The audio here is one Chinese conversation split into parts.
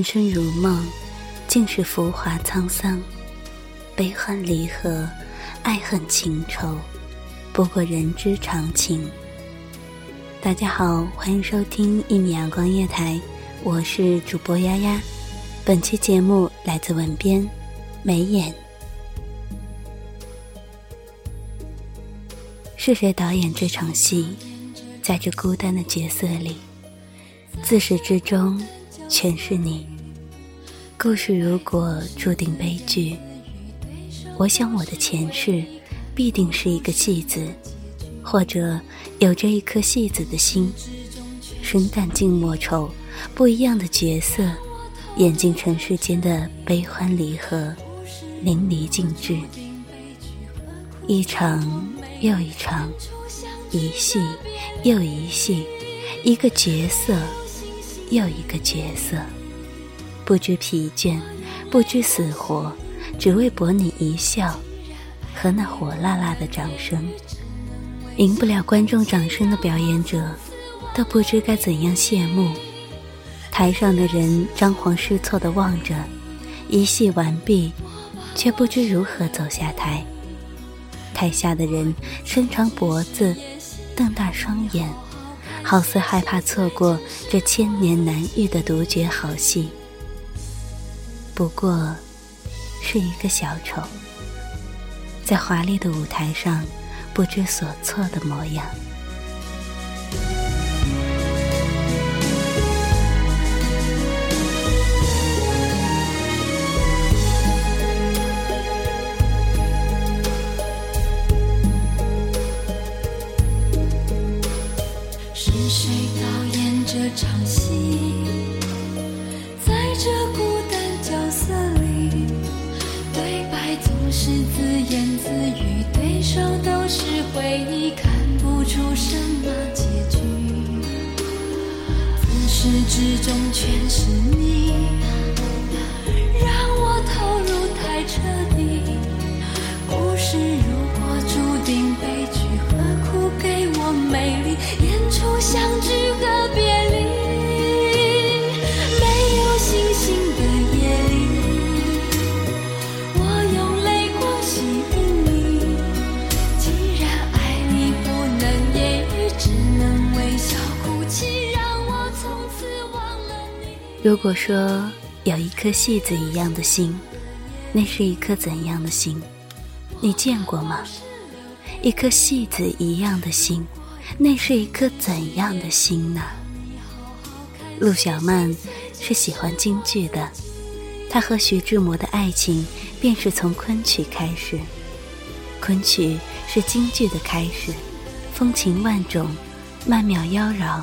人生如梦，尽是浮华沧桑，悲欢离合，爱恨情仇，不过人之常情。大家好，欢迎收听一米阳光夜台，我是主播丫丫。本期节目来自文编眉眼。是谁导演这场戏？在这孤单的角色里，自始至终。全是你。故事如果注定悲剧，我想我的前世必定是一个戏子，或者有着一颗戏子的心，生旦净末丑，不一样的角色，演尽尘世间的悲欢离合，淋漓尽致。一场又一场，一戏又一戏，一个角色。又一个角色，不知疲倦，不知死活，只为博你一笑和那火辣辣的掌声。赢不了观众掌声的表演者，都不知该怎样谢幕。台上的人张皇失措地望着，一戏完毕，却不知如何走下台。台下的人伸长脖子，瞪大双眼。好似害怕错过这千年难遇的独角好戏，不过是一个小丑，在华丽的舞台上不知所措的模样。是谁导演这场戏？是自言自语，对手都是回忆，看不出什么结局。自始至终全是你，让我投入太彻底。故事如果注定悲剧，何苦给我美丽？演出相聚如果说有一颗戏子一样的心，那是一颗怎样的心？你见过吗？一颗戏子一样的心，那是一颗怎样的心呢？陆小曼是喜欢京剧的，她和徐志摩的爱情便是从昆曲开始，昆曲是京剧的开始，风情万种，曼妙妖娆。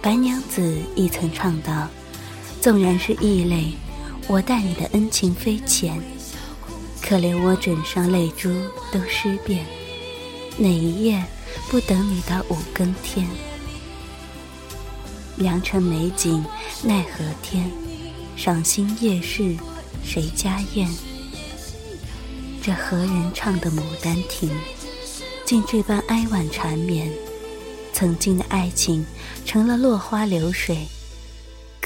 白娘子亦曾唱道：“纵然是异类，我待你的恩情非浅。可怜我枕上泪珠都湿遍，哪一夜不等你到五更天？良辰美景奈何天，赏心夜市谁家院？这何人唱的《牡丹亭》，竟这般哀婉缠绵？曾经的爱情成了落花流水，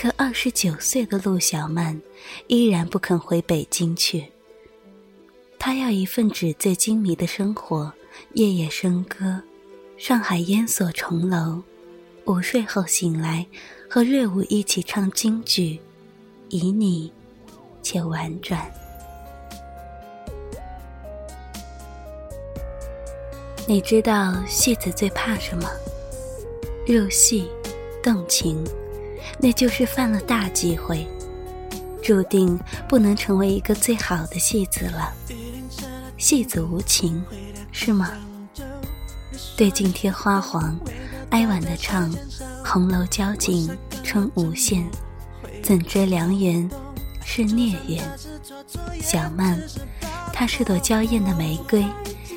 可二十九岁的陆小曼依然不肯回北京去。她要一份纸醉金迷的生活，夜夜笙歌，上海烟锁重楼，午睡后醒来，和瑞武一起唱京剧，旖旎且婉转。你知道戏子最怕什么？入戏，动情，那就是犯了大忌讳，注定不能成为一个最好的戏子了。戏子无情，是吗？对镜贴花黄，哀婉的唱：“红楼交景春无限，怎知良缘是孽缘？”小曼，她是朵娇艳的玫瑰，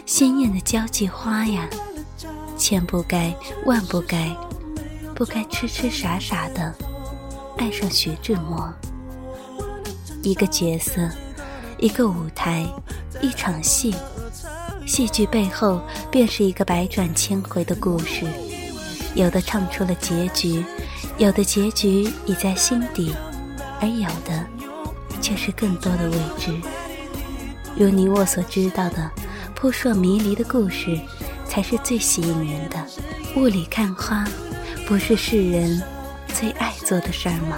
鲜艳的交际花呀，千不该万不该，不该痴痴傻傻的爱上徐志摩。一个角色，一个舞台。一场戏，戏剧背后便是一个百转千回的故事。有的唱出了结局，有的结局已在心底，而有的却是更多的未知。如你我所知道的，扑朔迷离的故事，才是最吸引人的。雾里看花，不是世人最爱做的事儿吗？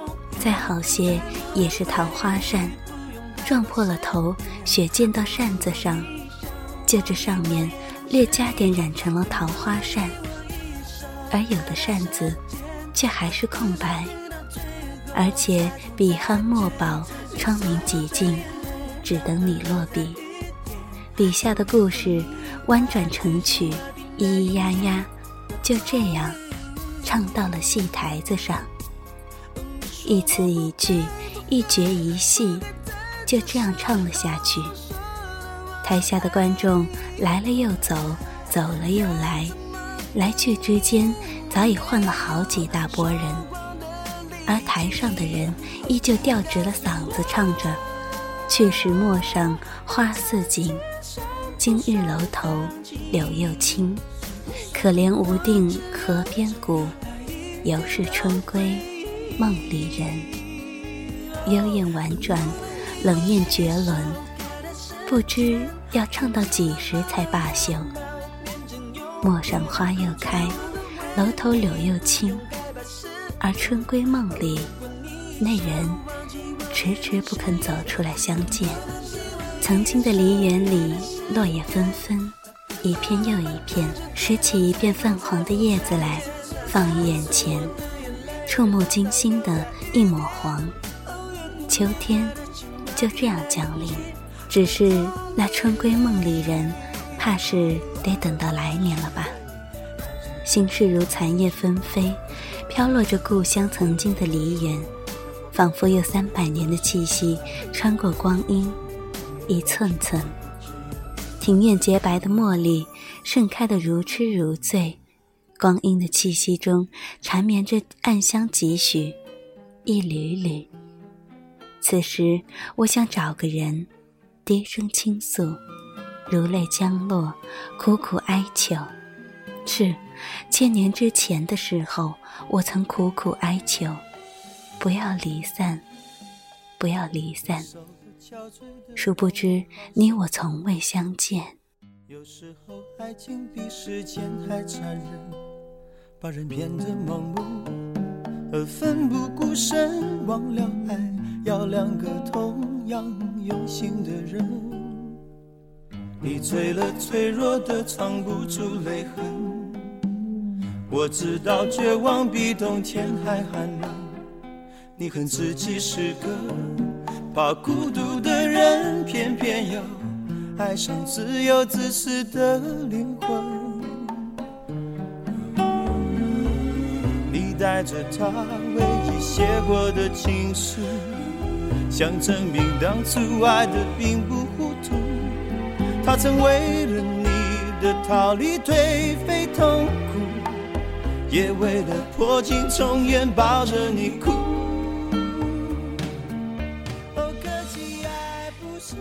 再好些也是桃花扇，撞破了头，血溅到扇子上，就这上面略加点染成了桃花扇，而有的扇子却还是空白，而且笔酣墨饱，窗明几净，只等你落笔。笔下的故事弯转成曲，咿咿呀呀，就这样。唱到了戏台子上，一词一句，一绝一戏，就这样唱了下去。台下的观众来了又走，走了又来，来去之间早已换了好几大波人，而台上的人依旧吊直了嗓子唱着：“去时陌上花似锦，今日楼头柳又青。可怜无定河边骨。”犹是春归梦里人，幽咽婉转，冷艳绝伦，不知要唱到几时才罢休。陌上花又开，楼头柳又青，而春归梦里，那人迟迟不肯走出来相见。曾经的梨园里，落叶纷纷，一片又一片，拾起一片泛黄的叶子来。放于眼前，触目惊心的一抹黄。秋天就这样降临，只是那春归梦里人，怕是得等到来年了吧。心事如残叶纷飞，飘落着故乡曾经的梨园，仿佛有三百年的气息穿过光阴，一寸寸。庭院洁白的茉莉，盛开的如痴如醉。光阴的气息中缠绵着暗香几许，一缕缕。此时，我想找个人，低声倾诉，如泪将落，苦苦哀求。是，千年之前的时候，我曾苦苦哀求，不要离散，不要离散。殊不知，你我从未相见。有时候，爱情比时间还残忍，把人变得盲目而奋不顾身。忘了爱，要两个同样用心的人。你醉了，脆弱的藏不住泪痕。我知道绝望比冬天还寒冷。你恨自己是个。怕孤独的人，偏偏又爱上自由自私的灵魂。带着他唯一写过的情书，想证明当初爱的并不糊涂。他曾为了你的逃离颓废痛苦，也为了破镜重圆抱着你哭。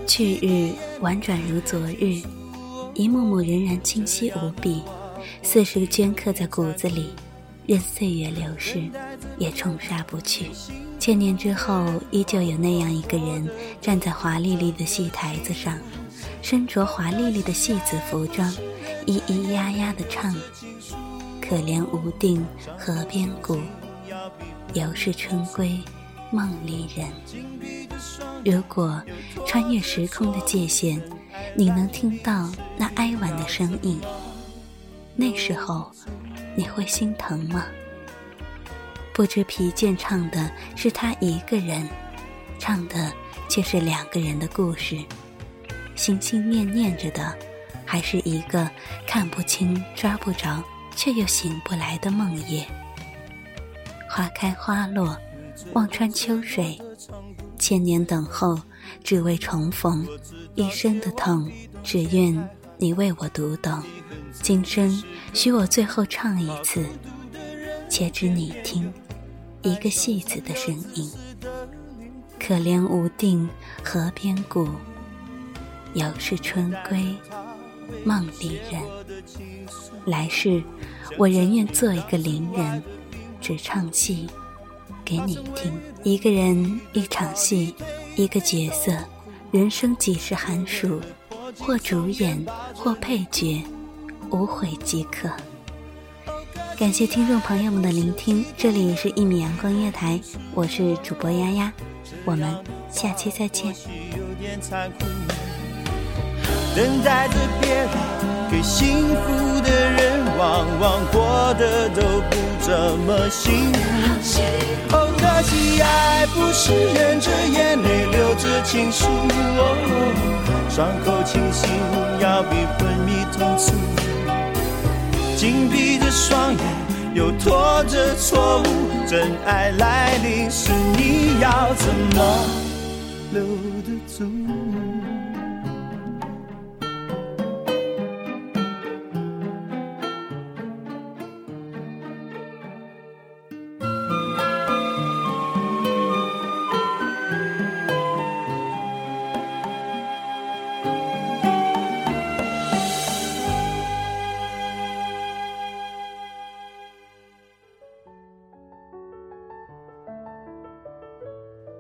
去日婉转如昨日，一幕幕仍然清晰无比，似是镌刻在骨子里，任岁月流逝，也冲刷不去。千年之后，依旧有那样一个人，站在华丽丽的戏台子上，身着华丽丽的戏子服装，咿咿呀呀地唱：“可怜无定河边骨，犹是春归梦里人。”如果穿越时空的界限，你能听到那哀婉的声音，那时候你会心疼吗？不知疲倦唱的是他一个人，唱的却是两个人的故事，心心念念着的，还是一个看不清、抓不着却又醒不来的梦魇。花开花落，望穿秋水。千年等候，只为重逢；一生的痛，只愿你为我读懂。今生许我最后唱一次，且只你听，一个戏子的声音。可怜无定河边骨，犹是春归梦里人。来世，我仍愿做一个伶人，只唱戏。给你听，一个人一场戏，一个角色，人生几时寒暑，或主演，或配角，无悔即可。感谢听众朋友们的聆听，这里是一米阳光月台，我是主播丫丫，我们下期再见。等待着别人给幸福的人，往往过得都不怎么幸福。可惜爱不是忍着眼泪流着情书，伤口清醒要比昏迷痛楚。紧闭着双眼，又拖着错误，真爱来临时，你要怎么留得住？